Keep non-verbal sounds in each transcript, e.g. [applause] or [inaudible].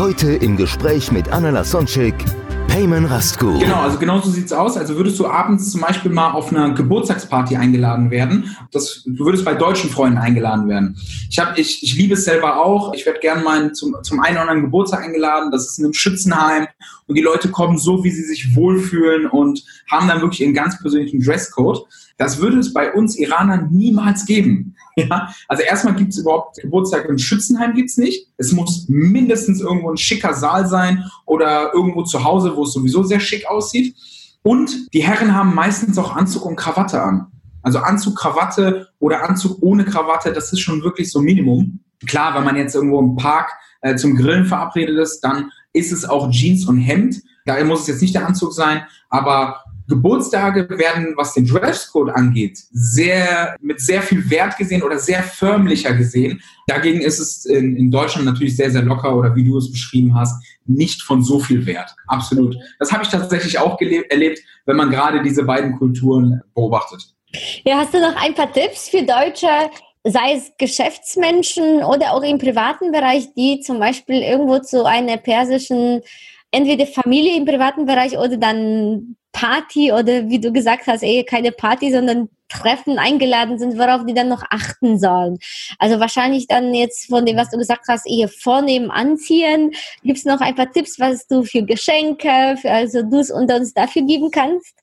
Heute im Gespräch mit Anna Lasonczek, Payman Rastgu. Genau, also genau so sieht's aus. Also würdest du abends zum Beispiel mal auf einer Geburtstagsparty eingeladen werden. Das, du würdest bei deutschen Freunden eingeladen werden. Ich, hab, ich, ich liebe es selber auch. Ich werde gerne mal zum, zum einen oder anderen Geburtstag eingeladen. Das ist in einem Schützenheim. Und die Leute kommen so, wie sie sich wohlfühlen und haben dann wirklich ihren ganz persönlichen Dresscode. Das würde es bei uns Iranern niemals geben. Ja? Also erstmal gibt es überhaupt Geburtstag im Schützenheim gibt's nicht. Es muss mindestens irgendwo ein schicker Saal sein oder irgendwo zu Hause, wo es sowieso sehr schick aussieht. Und die Herren haben meistens auch Anzug und Krawatte an. Also Anzug, Krawatte oder Anzug ohne Krawatte, das ist schon wirklich so Minimum. Klar, wenn man jetzt irgendwo im Park äh, zum Grillen verabredet ist, dann ist es auch Jeans und Hemd. Daher muss es jetzt nicht der Anzug sein, aber Geburtstage werden, was den Dresscode angeht, sehr, mit sehr viel Wert gesehen oder sehr förmlicher gesehen. Dagegen ist es in, in Deutschland natürlich sehr, sehr locker oder wie du es beschrieben hast, nicht von so viel Wert. Absolut. Das habe ich tatsächlich auch erlebt, wenn man gerade diese beiden Kulturen beobachtet. Ja, hast du noch ein paar Tipps für Deutsche, sei es Geschäftsmenschen oder auch im privaten Bereich, die zum Beispiel irgendwo zu einer persischen entweder Familie im privaten Bereich oder dann Party oder wie du gesagt hast, eh keine Party, sondern Treffen eingeladen sind, worauf die dann noch achten sollen. Also wahrscheinlich dann jetzt von dem, was du gesagt hast, eher vornehmen, anziehen. Gibt es noch ein paar Tipps, was du für Geschenke, für also du's und uns dafür geben kannst?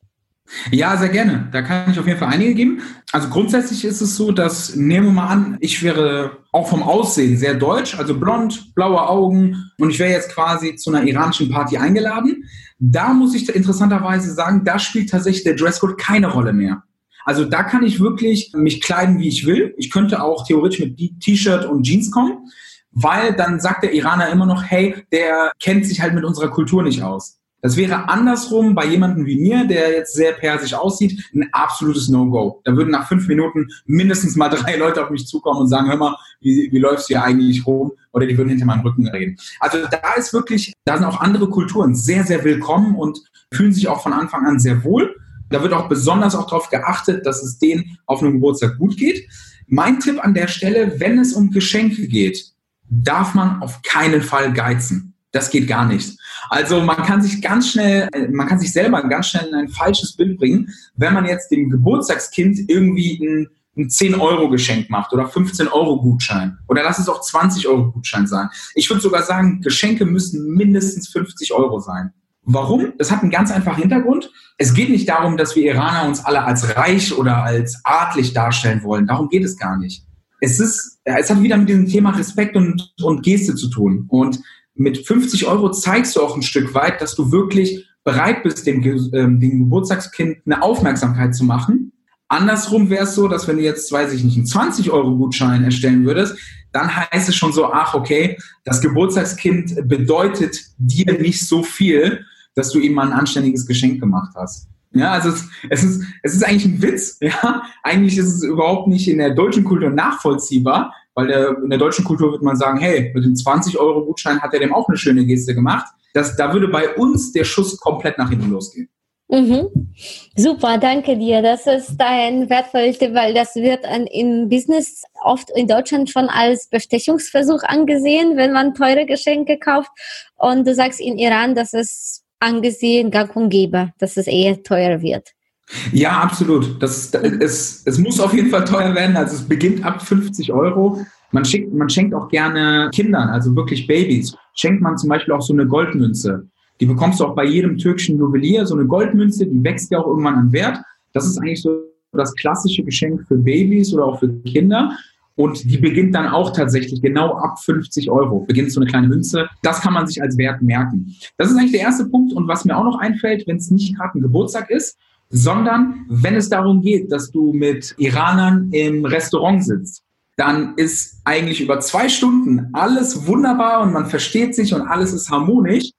Ja, sehr gerne. Da kann ich auf jeden Fall einige geben. Also grundsätzlich ist es so, dass, nehmen wir mal an, ich wäre auch vom Aussehen sehr deutsch, also blond, blaue Augen und ich wäre jetzt quasi zu einer iranischen Party eingeladen. Da muss ich interessanterweise sagen, da spielt tatsächlich der Dresscode keine Rolle mehr. Also da kann ich wirklich mich kleiden, wie ich will. Ich könnte auch theoretisch mit T-Shirt und Jeans kommen, weil dann sagt der Iraner immer noch, hey, der kennt sich halt mit unserer Kultur nicht aus. Das wäre andersrum bei jemandem wie mir, der jetzt sehr persisch aussieht, ein absolutes No-Go. Da würden nach fünf Minuten mindestens mal drei Leute auf mich zukommen und sagen, hör mal, wie, wie läufst du hier eigentlich rum? Oder die würden hinter meinem Rücken reden. Also da ist wirklich, da sind auch andere Kulturen sehr, sehr willkommen und fühlen sich auch von Anfang an sehr wohl. Da wird auch besonders auch darauf geachtet, dass es denen auf einem Geburtstag gut geht. Mein Tipp an der Stelle, wenn es um Geschenke geht, darf man auf keinen Fall geizen. Das geht gar nicht. Also man kann sich ganz schnell, man kann sich selber ganz schnell in ein falsches Bild bringen, wenn man jetzt dem Geburtstagskind irgendwie ein, ein 10-Euro-Geschenk macht oder 15-Euro-Gutschein. Oder lass es auch 20-Euro-Gutschein sein. Ich würde sogar sagen, Geschenke müssen mindestens 50 Euro sein. Warum? Das hat einen ganz einfachen Hintergrund. Es geht nicht darum, dass wir Iraner uns alle als reich oder als adlig darstellen wollen. Darum geht es gar nicht. Es ist, es hat wieder mit diesem Thema Respekt und, und Geste zu tun. Und mit 50 Euro zeigst du auch ein Stück weit, dass du wirklich bereit bist, dem, ähm, dem Geburtstagskind eine Aufmerksamkeit zu machen. Andersrum wäre es so, dass wenn du jetzt, weiß ich nicht, einen 20-Euro-Gutschein erstellen würdest, dann heißt es schon so, ach, okay, das Geburtstagskind bedeutet dir nicht so viel, dass du ihm mal ein anständiges Geschenk gemacht hast. Ja, also es, es, ist, es ist eigentlich ein Witz. Ja, eigentlich ist es überhaupt nicht in der deutschen Kultur nachvollziehbar, weil der, in der deutschen Kultur würde man sagen, hey, mit dem 20-Euro-Gutschein hat er dem auch eine schöne Geste gemacht. Das, da würde bei uns der Schuss komplett nach hinten losgehen. Mhm. Super, danke dir. Das ist ein wertvoller Tipp, weil das wird an, im Business oft in Deutschland schon als Bestechungsversuch angesehen, wenn man teure Geschenke kauft. Und du sagst in Iran, dass es angesehen gang und gäbe, dass es eher teuer wird. Ja, absolut. Das es, es muss auf jeden Fall teuer werden. Also es beginnt ab 50 Euro. Man, schickt, man schenkt auch gerne Kindern, also wirklich Babys, schenkt man zum Beispiel auch so eine Goldmünze. Die bekommst du auch bei jedem türkischen Juwelier, so eine Goldmünze, die wächst ja auch irgendwann an Wert. Das ist eigentlich so das klassische Geschenk für Babys oder auch für Kinder. Und die beginnt dann auch tatsächlich genau ab 50 Euro. Beginnt so eine kleine Münze. Das kann man sich als Wert merken. Das ist eigentlich der erste Punkt. Und was mir auch noch einfällt, wenn es nicht gerade ein Geburtstag ist, sondern wenn es darum geht, dass du mit Iranern im Restaurant sitzt, dann ist eigentlich über zwei Stunden alles wunderbar und man versteht sich und alles ist harmonisch,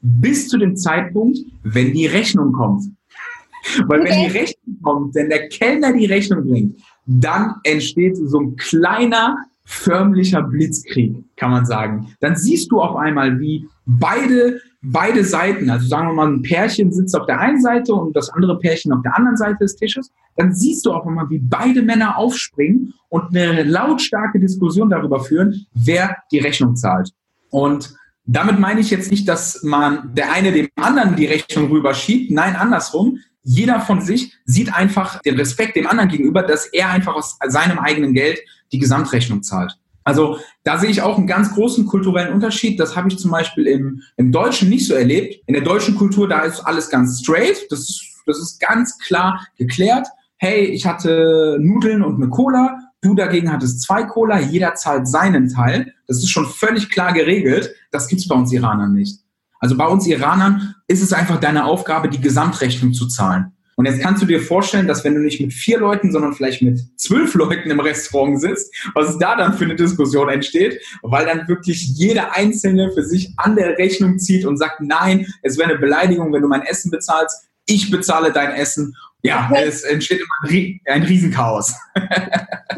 bis zu dem Zeitpunkt, wenn die Rechnung kommt. [laughs] Weil okay. wenn die Rechnung kommt, wenn der Kellner die Rechnung bringt, dann entsteht so ein kleiner förmlicher Blitzkrieg, kann man sagen. Dann siehst du auf einmal, wie beide, beide Seiten, also sagen wir mal, ein Pärchen sitzt auf der einen Seite und das andere Pärchen auf der anderen Seite des Tisches, dann siehst du auf einmal, wie beide Männer aufspringen und eine lautstarke Diskussion darüber führen, wer die Rechnung zahlt. Und damit meine ich jetzt nicht, dass man der eine dem anderen die Rechnung rüberschiebt. Nein, andersrum. Jeder von sich sieht einfach den Respekt dem anderen gegenüber, dass er einfach aus seinem eigenen Geld die Gesamtrechnung zahlt. Also da sehe ich auch einen ganz großen kulturellen Unterschied. Das habe ich zum Beispiel im, im Deutschen nicht so erlebt. In der deutschen Kultur, da ist alles ganz straight. Das das ist ganz klar geklärt. Hey, ich hatte Nudeln und eine Cola. Du dagegen hattest zwei Cola. Jeder zahlt seinen Teil. Das ist schon völlig klar geregelt. Das gibt es bei uns Iranern nicht. Also bei uns Iranern ist es einfach deine Aufgabe, die Gesamtrechnung zu zahlen. Und jetzt kannst du dir vorstellen, dass wenn du nicht mit vier Leuten, sondern vielleicht mit zwölf Leuten im Restaurant sitzt, was da dann für eine Diskussion entsteht, weil dann wirklich jeder Einzelne für sich an der Rechnung zieht und sagt, nein, es wäre eine Beleidigung, wenn du mein Essen bezahlst, ich bezahle dein Essen. Ja, es entsteht immer ein Riesenchaos. [laughs]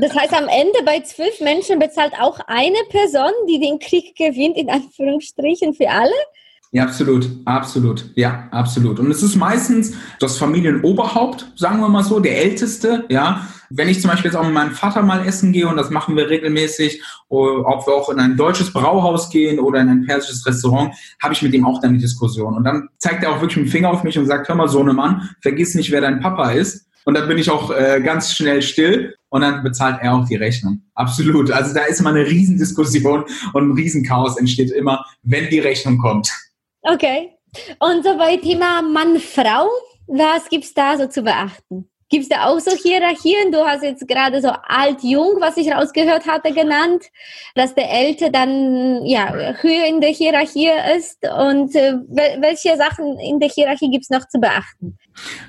Das heißt, am Ende bei zwölf Menschen bezahlt auch eine Person, die den Krieg gewinnt, in Anführungsstrichen für alle? Ja, absolut, absolut, ja, absolut. Und es ist meistens das Familienoberhaupt, sagen wir mal so, der Älteste, ja. Wenn ich zum Beispiel jetzt auch mit meinem Vater mal essen gehe und das machen wir regelmäßig, ob wir auch in ein deutsches Brauhaus gehen oder in ein persisches Restaurant, habe ich mit ihm auch dann die Diskussion. Und dann zeigt er auch wirklich mit dem Finger auf mich und sagt, hör mal, Sohnemann, vergiss nicht, wer dein Papa ist. Und dann bin ich auch äh, ganz schnell still und dann bezahlt er auch die Rechnung. Absolut. Also da ist immer eine Riesendiskussion und ein Riesenchaos entsteht immer, wenn die Rechnung kommt. Okay. Und so bei Thema Mann-Frau, was gibt es da so zu beachten? Gibt es da auch so Hierarchien? Du hast jetzt gerade so alt-jung, was ich rausgehört hatte, genannt, dass der Ältere dann ja, höher in der Hierarchie ist. Und äh, welche Sachen in der Hierarchie gibt es noch zu beachten?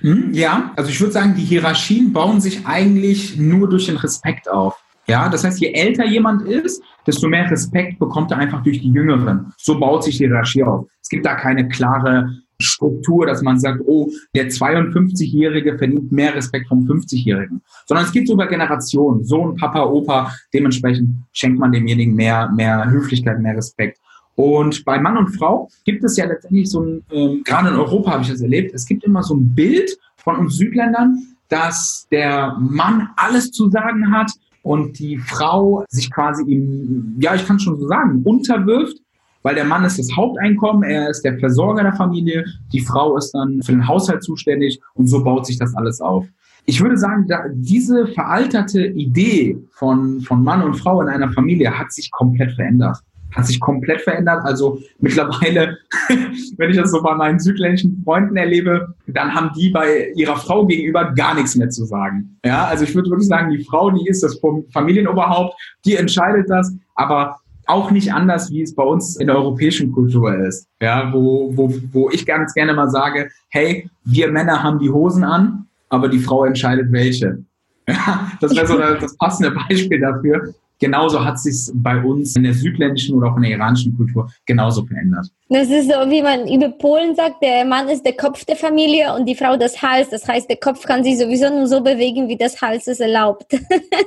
Hm, ja, also ich würde sagen, die Hierarchien bauen sich eigentlich nur durch den Respekt auf. Ja, das heißt, je älter jemand ist, desto mehr Respekt bekommt er einfach durch die Jüngeren. So baut sich die Hierarchie auf. Es gibt da keine klare Struktur, dass man sagt, oh, der 52-Jährige verdient mehr Respekt vom 50-Jährigen. Sondern es gibt sogar Generationen, Sohn, Papa, Opa, dementsprechend schenkt man demjenigen mehr, mehr Höflichkeit, mehr Respekt. Und bei Mann und Frau gibt es ja letztendlich so ein, ähm, gerade in Europa habe ich das erlebt, es gibt immer so ein Bild von uns Südländern, dass der Mann alles zu sagen hat und die Frau sich quasi ihm, ja, ich kann schon so sagen, unterwirft, weil der Mann ist das Haupteinkommen, er ist der Versorger der Familie, die Frau ist dann für den Haushalt zuständig und so baut sich das alles auf. Ich würde sagen, diese veralterte Idee von, von Mann und Frau in einer Familie hat sich komplett verändert hat sich komplett verändert. Also mittlerweile, [laughs] wenn ich das so bei meinen südländischen Freunden erlebe, dann haben die bei ihrer Frau gegenüber gar nichts mehr zu sagen. Ja, also ich würde wirklich sagen, die Frau, die ist das Familienoberhaupt, die entscheidet das, aber auch nicht anders, wie es bei uns in der europäischen Kultur ist. Ja, wo, wo, wo ich ganz gerne mal sage, hey, wir Männer haben die Hosen an, aber die Frau entscheidet welche. [laughs] Ja, das wäre so das passende Beispiel dafür genauso hat sich bei uns in der südländischen oder auch in der iranischen Kultur genauso verändert. Das ist so, wie man über Polen sagt, der Mann ist der Kopf der Familie und die Frau das Hals. Das heißt, der Kopf kann sich sowieso nur so bewegen, wie das Hals es erlaubt.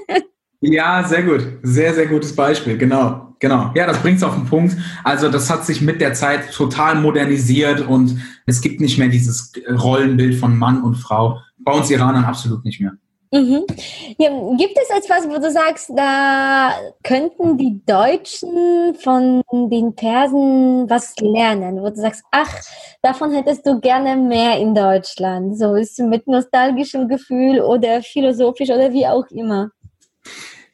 [laughs] ja, sehr gut. Sehr, sehr gutes Beispiel. Genau. Genau. Ja, das bringt es auf den Punkt. Also das hat sich mit der Zeit total modernisiert und es gibt nicht mehr dieses Rollenbild von Mann und Frau. Bei uns Iranern absolut nicht mehr. Mhm. Ja, gibt es etwas, wo du sagst, da könnten die Deutschen von den Persen was lernen, wo du sagst, ach, davon hättest du gerne mehr in Deutschland, so ist mit nostalgischem Gefühl oder philosophisch oder wie auch immer.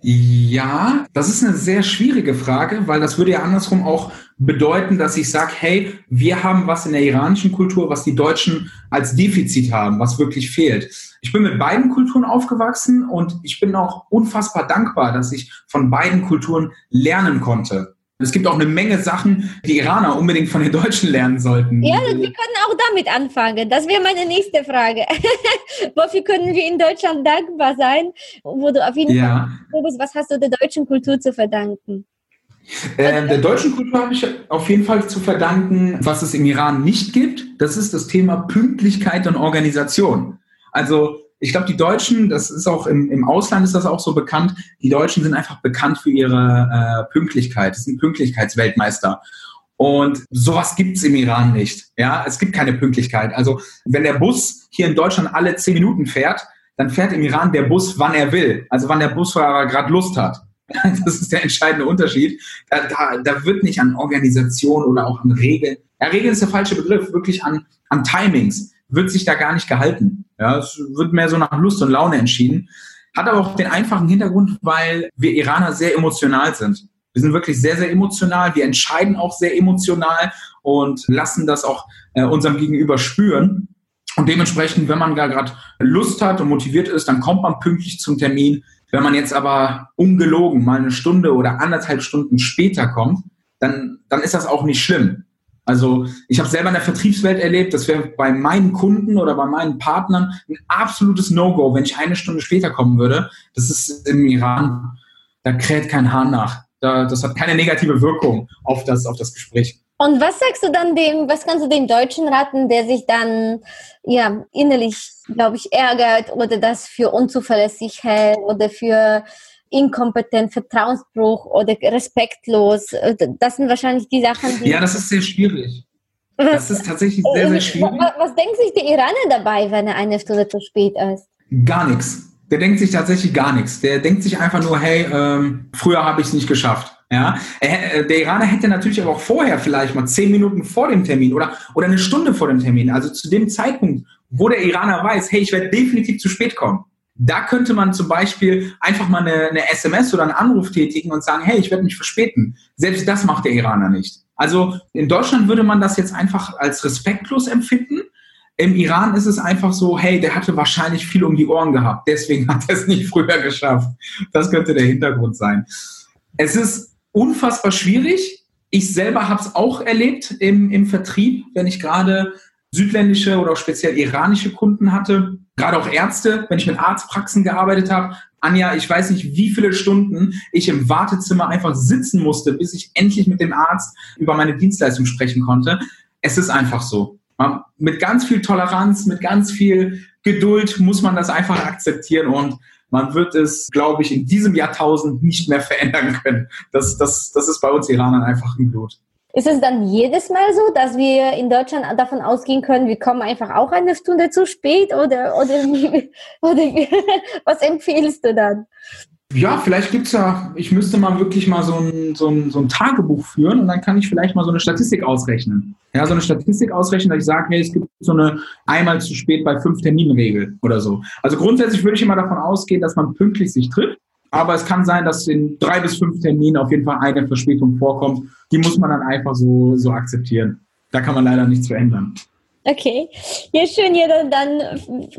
Ja, das ist eine sehr schwierige Frage, weil das würde ja andersrum auch bedeuten, dass ich sage, hey, wir haben was in der iranischen Kultur, was die Deutschen als Defizit haben, was wirklich fehlt. Ich bin mit beiden Kulturen aufgewachsen und ich bin auch unfassbar dankbar, dass ich von beiden Kulturen lernen konnte. Es gibt auch eine Menge Sachen, die Iraner unbedingt von den Deutschen lernen sollten. Ja, wir können auch damit anfangen. Das wäre meine nächste Frage. [laughs] Wofür können wir in Deutschland dankbar sein? Wo du auf jeden ja. Fall bist, was hast du der deutschen Kultur zu verdanken? Äh, der deutschen Kultur habe ich auf jeden Fall zu verdanken, was es im Iran nicht gibt. Das ist das Thema Pünktlichkeit und Organisation. Also ich glaube, die Deutschen, das ist auch im, im Ausland ist das auch so bekannt, die Deutschen sind einfach bekannt für ihre äh, Pünktlichkeit. Das sind Pünktlichkeitsweltmeister. Und sowas gibt's im Iran nicht. Ja, es gibt keine Pünktlichkeit. Also wenn der Bus hier in Deutschland alle zehn Minuten fährt, dann fährt im Iran der Bus, wann er will. Also wann der Busfahrer gerade Lust hat. [laughs] Das ist der entscheidende Unterschied. Da, da, da wird nicht an Organisation oder auch an Regeln. Ja, Regeln ist der falsche Begriff, wirklich an, an Timings wird sich da gar nicht gehalten. Ja, es wird mehr so nach Lust und Laune entschieden. Hat aber auch den einfachen Hintergrund, weil wir Iraner sehr emotional sind. Wir sind wirklich sehr, sehr emotional. Wir entscheiden auch sehr emotional und lassen das auch äh, unserem Gegenüber spüren. Und dementsprechend, wenn man da gerade Lust hat und motiviert ist, dann kommt man pünktlich zum Termin. Wenn man jetzt aber ungelogen mal eine Stunde oder anderthalb Stunden später kommt, dann, dann ist das auch nicht schlimm. Also ich habe selber in der Vertriebswelt erlebt, das wäre bei meinen Kunden oder bei meinen Partnern ein absolutes No-Go, wenn ich eine Stunde später kommen würde. Das ist im Iran, da kräht kein Hahn nach. Da, das hat keine negative Wirkung auf das, auf das Gespräch. Und was sagst du dann dem, was kannst du dem Deutschen raten, der sich dann ja innerlich, glaube ich, ärgert oder das für unzuverlässig hält oder für inkompetent, Vertrauensbruch oder respektlos? Das sind wahrscheinlich die Sachen, die. Ja, das ist sehr schwierig. Was, das ist tatsächlich sehr, sehr schwierig. Was, was denkt sich der Iraner dabei, wenn er eine Stunde zu spät ist? Gar nichts. Der denkt sich tatsächlich gar nichts. Der denkt sich einfach nur, hey, ähm, früher habe ich es nicht geschafft. Ja, äh, der Iraner hätte natürlich aber auch vorher vielleicht mal zehn Minuten vor dem Termin oder, oder eine Stunde vor dem Termin, also zu dem Zeitpunkt, wo der Iraner weiß, hey, ich werde definitiv zu spät kommen. Da könnte man zum Beispiel einfach mal eine, eine SMS oder einen Anruf tätigen und sagen, hey, ich werde mich verspäten. Selbst das macht der Iraner nicht. Also in Deutschland würde man das jetzt einfach als respektlos empfinden. Im Iran ist es einfach so, hey, der hatte wahrscheinlich viel um die Ohren gehabt, deswegen hat er es nicht früher geschafft. Das könnte der Hintergrund sein. Es ist unfassbar schwierig. Ich selber habe es auch erlebt im, im Vertrieb, wenn ich gerade südländische oder auch speziell iranische Kunden hatte, gerade auch Ärzte, wenn ich mit Arztpraxen gearbeitet habe. Anja, ich weiß nicht, wie viele Stunden ich im Wartezimmer einfach sitzen musste, bis ich endlich mit dem Arzt über meine Dienstleistung sprechen konnte. Es ist einfach so. Mit ganz viel Toleranz, mit ganz viel Geduld muss man das einfach akzeptieren und man wird es, glaube ich, in diesem Jahrtausend nicht mehr verändern können. Das, das, das ist bei uns Iranern einfach im Blut. Ist es dann jedes Mal so, dass wir in Deutschland davon ausgehen können, wir kommen einfach auch eine Stunde zu spät oder, oder, [laughs] oder [laughs] was empfiehlst du dann? Ja, vielleicht gibt es ja, ich müsste mal wirklich mal so ein, so, ein, so ein Tagebuch führen und dann kann ich vielleicht mal so eine Statistik ausrechnen. Ja, so eine Statistik ausrechnen, dass ich sage, hey, es gibt so eine einmal zu spät bei fünf Terminregel oder so. Also grundsätzlich würde ich immer davon ausgehen, dass man pünktlich sich trifft. Aber es kann sein, dass in drei bis fünf Terminen auf jeden Fall eine Verspätung vorkommt. Die muss man dann einfach so, so akzeptieren. Da kann man leider nichts verändern. Okay, ja schön, ja, dann,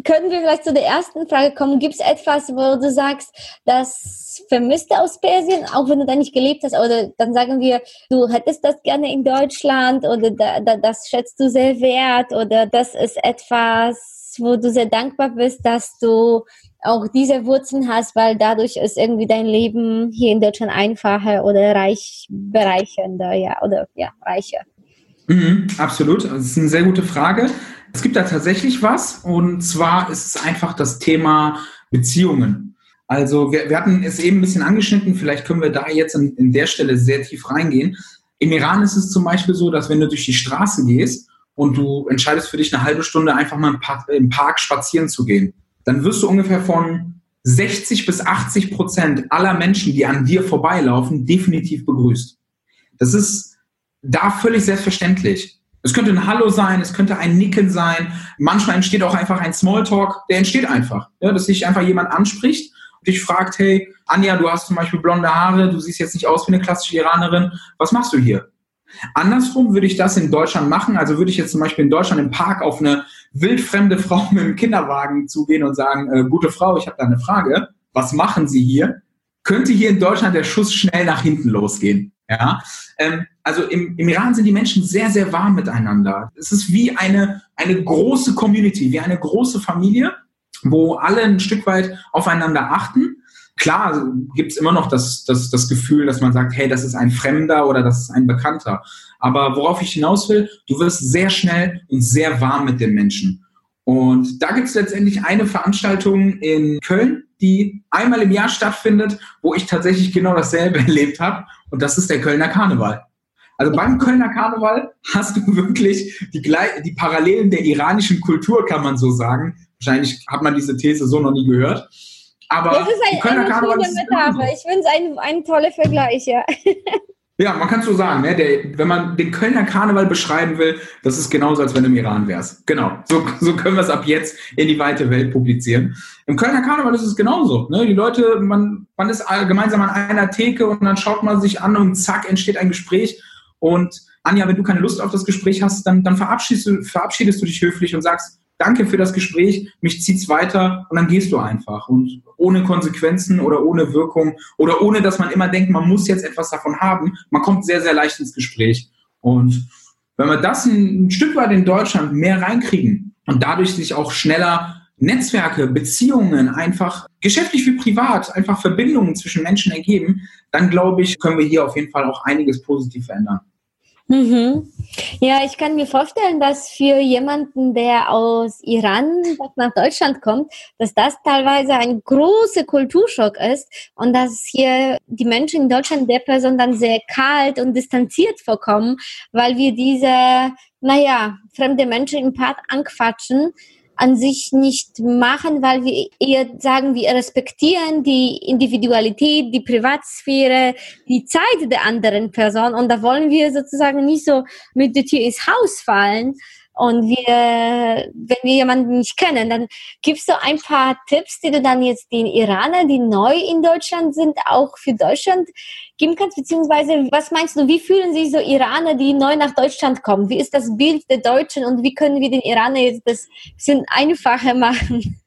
können wir vielleicht zu der ersten Frage kommen. Gibt es etwas, wo du sagst, das vermisst du aus Persien, auch wenn du da nicht gelebt hast? Oder dann sagen wir, du hättest das gerne in Deutschland oder da, da, das schätzt du sehr wert oder das ist etwas, wo du sehr dankbar bist, dass du auch diese Wurzeln hast, weil dadurch ist irgendwie dein Leben hier in Deutschland einfacher oder reich bereichernder, ja, oder ja, reicher. Mhm, absolut. Das ist eine sehr gute Frage. Es gibt da tatsächlich was und zwar ist es einfach das Thema Beziehungen. Also wir, wir hatten es eben ein bisschen angeschnitten, vielleicht können wir da jetzt in, in der Stelle sehr tief reingehen. Im Iran ist es zum Beispiel so, dass wenn du durch die Straße gehst und du entscheidest für dich eine halbe Stunde einfach mal im Park, im Park spazieren zu gehen, dann wirst du ungefähr von 60 bis 80 Prozent aller Menschen, die an dir vorbeilaufen, definitiv begrüßt. Das ist da völlig selbstverständlich. Es könnte ein Hallo sein, es könnte ein Nicken sein. Manchmal entsteht auch einfach ein Smalltalk, der entsteht einfach. Ja, dass sich einfach jemand anspricht und dich fragt, hey, Anja, du hast zum Beispiel blonde Haare, du siehst jetzt nicht aus wie eine klassische Iranerin, was machst du hier? Andersrum würde ich das in Deutschland machen, also würde ich jetzt zum Beispiel in Deutschland im Park auf eine wildfremde Frau mit einem Kinderwagen zugehen und sagen, äh, gute Frau, ich habe da eine Frage, was machen Sie hier? Könnte hier in Deutschland der Schuss schnell nach hinten losgehen? Ja, ähm, also im, im Iran sind die Menschen sehr, sehr warm miteinander. Es ist wie eine, eine große Community, wie eine große Familie, wo alle ein Stück weit aufeinander achten. Klar gibt es immer noch das, das, das Gefühl, dass man sagt, hey, das ist ein Fremder oder das ist ein Bekannter. Aber worauf ich hinaus will, du wirst sehr schnell und sehr warm mit den Menschen. Und da gibt es letztendlich eine Veranstaltung in Köln, die einmal im Jahr stattfindet, wo ich tatsächlich genau dasselbe [laughs] erlebt habe. Und das ist der Kölner Karneval. Also beim Kölner Karneval hast du wirklich die, die Parallelen der iranischen Kultur, kann man so sagen. Wahrscheinlich hat man diese These so noch nie gehört. Aber das ist ein, Kölner Karneval ist Metapher. Ich finde es ein, ein toller Vergleich, ja. Ja, man kann so sagen, ne? Der, wenn man den Kölner Karneval beschreiben will, das ist genauso, als wenn du im Iran wärst. Genau, so, so können wir es ab jetzt in die weite Welt publizieren. Im Kölner Karneval ist es genauso. Ne? Die Leute, man, man ist gemeinsam an einer Theke und dann schaut man sich an und zack, entsteht ein Gespräch. Und Anja, wenn du keine Lust auf das Gespräch hast, dann, dann verabschiedest, du, verabschiedest du dich höflich und sagst, danke für das Gespräch, mich zieht's weiter und dann gehst du einfach und ohne Konsequenzen oder ohne Wirkung oder ohne, dass man immer denkt, man muss jetzt etwas davon haben. Man kommt sehr, sehr leicht ins Gespräch. Und wenn wir das ein, ein Stück weit in Deutschland mehr reinkriegen und dadurch sich auch schneller Netzwerke, Beziehungen, einfach geschäftlich wie privat, einfach Verbindungen zwischen Menschen ergeben, dann glaube ich, können wir hier auf jeden Fall auch einiges positiv verändern. Mhm. Ja, ich kann mir vorstellen, dass für jemanden, der aus Iran nach Deutschland kommt, dass das teilweise ein großer Kulturschock ist und dass hier die Menschen in Deutschland der Person dann sehr kalt und distanziert vorkommen, weil wir diese, naja, fremde Menschen im Part anquatschen an sich nicht machen, weil wir eher sagen, wir respektieren die Individualität, die Privatsphäre, die Zeit der anderen Person. Und da wollen wir sozusagen nicht so mit der Tür ins Haus fallen, und wir, wenn wir jemanden nicht kennen, dann gibst du ein paar Tipps, die du dann jetzt den Iranern, die neu in Deutschland sind, auch für Deutschland geben kannst, beziehungsweise was meinst du, wie fühlen sich so Iraner, die neu nach Deutschland kommen? Wie ist das Bild der Deutschen und wie können wir den Iranern jetzt das bisschen einfacher machen?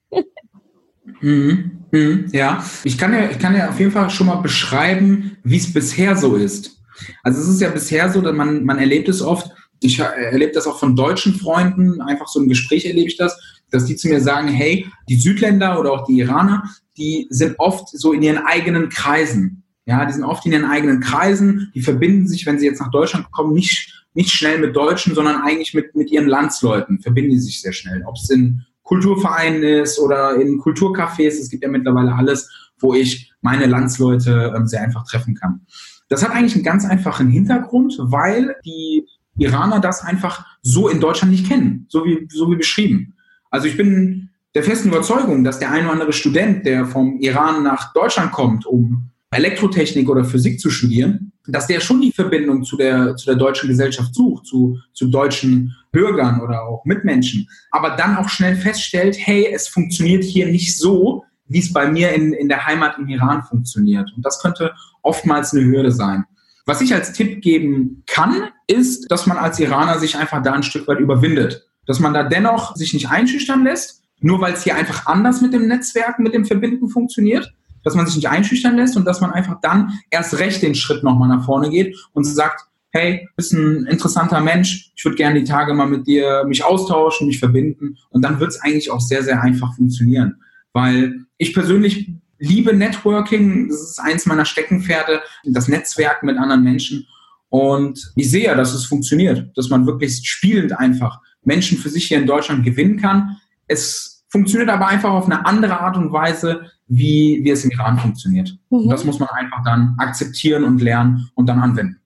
Mhm. Mhm. Ja, ich kann ja, ich kann ja auf jeden Fall schon mal beschreiben, wie es bisher so ist. Also es ist ja bisher so, dass man, man erlebt es oft, ich erlebe das auch von deutschen Freunden, einfach so im Gespräch erlebe ich das, dass die zu mir sagen, hey, die Südländer oder auch die Iraner, die sind oft so in ihren eigenen Kreisen. Ja, die sind oft in ihren eigenen Kreisen, die verbinden sich, wenn sie jetzt nach Deutschland kommen, nicht, nicht schnell mit Deutschen, sondern eigentlich mit, mit ihren Landsleuten, verbinden die sich sehr schnell. Ob es in Kulturvereinen ist oder in Kulturcafés, es gibt ja mittlerweile alles, wo ich meine Landsleute ähm, sehr einfach treffen kann. Das hat eigentlich einen ganz einfachen Hintergrund, weil die Iraner das einfach so in Deutschland nicht kennen, so wie, so wie beschrieben. Also ich bin der festen Überzeugung, dass der ein oder andere Student, der vom Iran nach Deutschland kommt, um Elektrotechnik oder Physik zu studieren, dass der schon die Verbindung zu der, zu der deutschen Gesellschaft sucht, zu, zu deutschen Bürgern oder auch Mitmenschen, aber dann auch schnell feststellt, hey, es funktioniert hier nicht so, wie es bei mir in, in der Heimat im Iran funktioniert. Und das könnte oftmals eine Hürde sein. Was ich als Tipp geben kann, ist, dass man als Iraner sich einfach da ein Stück weit überwindet. Dass man da dennoch sich nicht einschüchtern lässt, nur weil es hier einfach anders mit dem Netzwerken, mit dem Verbinden funktioniert, dass man sich nicht einschüchtern lässt und dass man einfach dann erst recht den Schritt nochmal nach vorne geht und sagt, hey, bist ein interessanter Mensch, ich würde gerne die Tage mal mit dir mich austauschen, mich verbinden und dann wird es eigentlich auch sehr, sehr einfach funktionieren. Weil ich persönlich liebe Networking, das ist eins meiner Steckenpferde, das Netzwerk mit anderen Menschen. Und ich sehe ja, dass es funktioniert, dass man wirklich spielend einfach Menschen für sich hier in Deutschland gewinnen kann. Es funktioniert aber einfach auf eine andere Art und Weise, wie, wie es im Iran funktioniert. Mhm. Und das muss man einfach dann akzeptieren und lernen und dann anwenden.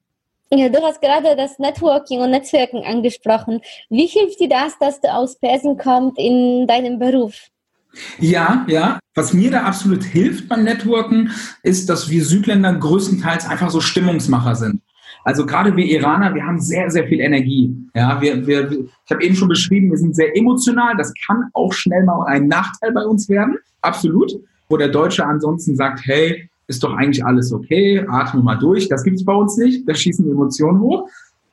Ja, du hast gerade das Networking und Netzwerken angesprochen. Wie hilft dir das, dass du aus Persien kommst in deinem Beruf? Ja, ja. Was mir da absolut hilft beim Networken, ist, dass wir Südländer größtenteils einfach so Stimmungsmacher sind. Also gerade wir Iraner, wir haben sehr, sehr viel Energie. Ja, wir, wir, ich habe eben schon beschrieben, wir sind sehr emotional. Das kann auch schnell mal ein Nachteil bei uns werden. Absolut. Wo der Deutsche ansonsten sagt, hey, ist doch eigentlich alles okay, atme mal durch. Das gibt es bei uns nicht. Da schießen die Emotionen hoch.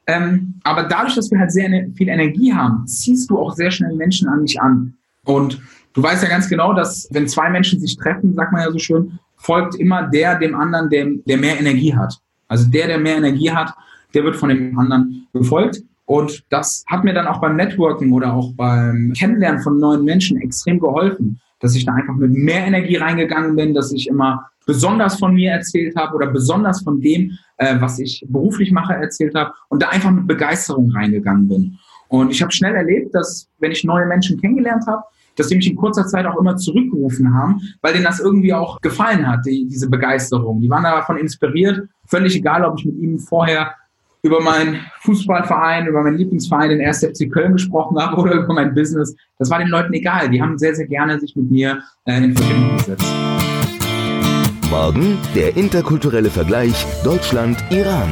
Ähm, aber dadurch, dass wir halt sehr viel Energie haben, ziehst du auch sehr schnell Menschen an dich an. Und Du weißt ja ganz genau, dass wenn zwei Menschen sich treffen, sagt man ja so schön, folgt immer der dem anderen, der, der mehr Energie hat. Also der, der mehr Energie hat, der wird von dem anderen befolgt. Und das hat mir dann auch beim Networking oder auch beim Kennenlernen von neuen Menschen extrem geholfen, dass ich da einfach mit mehr Energie reingegangen bin, dass ich immer besonders von mir erzählt habe oder besonders von dem, äh, was ich beruflich mache, erzählt habe und da einfach mit Begeisterung reingegangen bin. Und ich habe schnell erlebt, dass wenn ich neue Menschen kennengelernt habe, dass die mich in kurzer Zeit auch immer zurückgerufen haben, weil denen das irgendwie auch gefallen hat, die, diese Begeisterung. Die waren davon inspiriert, völlig egal, ob ich mit ihnen vorher über meinen Fußballverein, über meinen Lieblingsverein, den 1. FC Köln gesprochen habe oder über mein Business. Das war den Leuten egal. Die haben sehr, sehr gerne sich mit mir äh, in Verbindung gesetzt. Morgen der interkulturelle Vergleich Deutschland-Iran.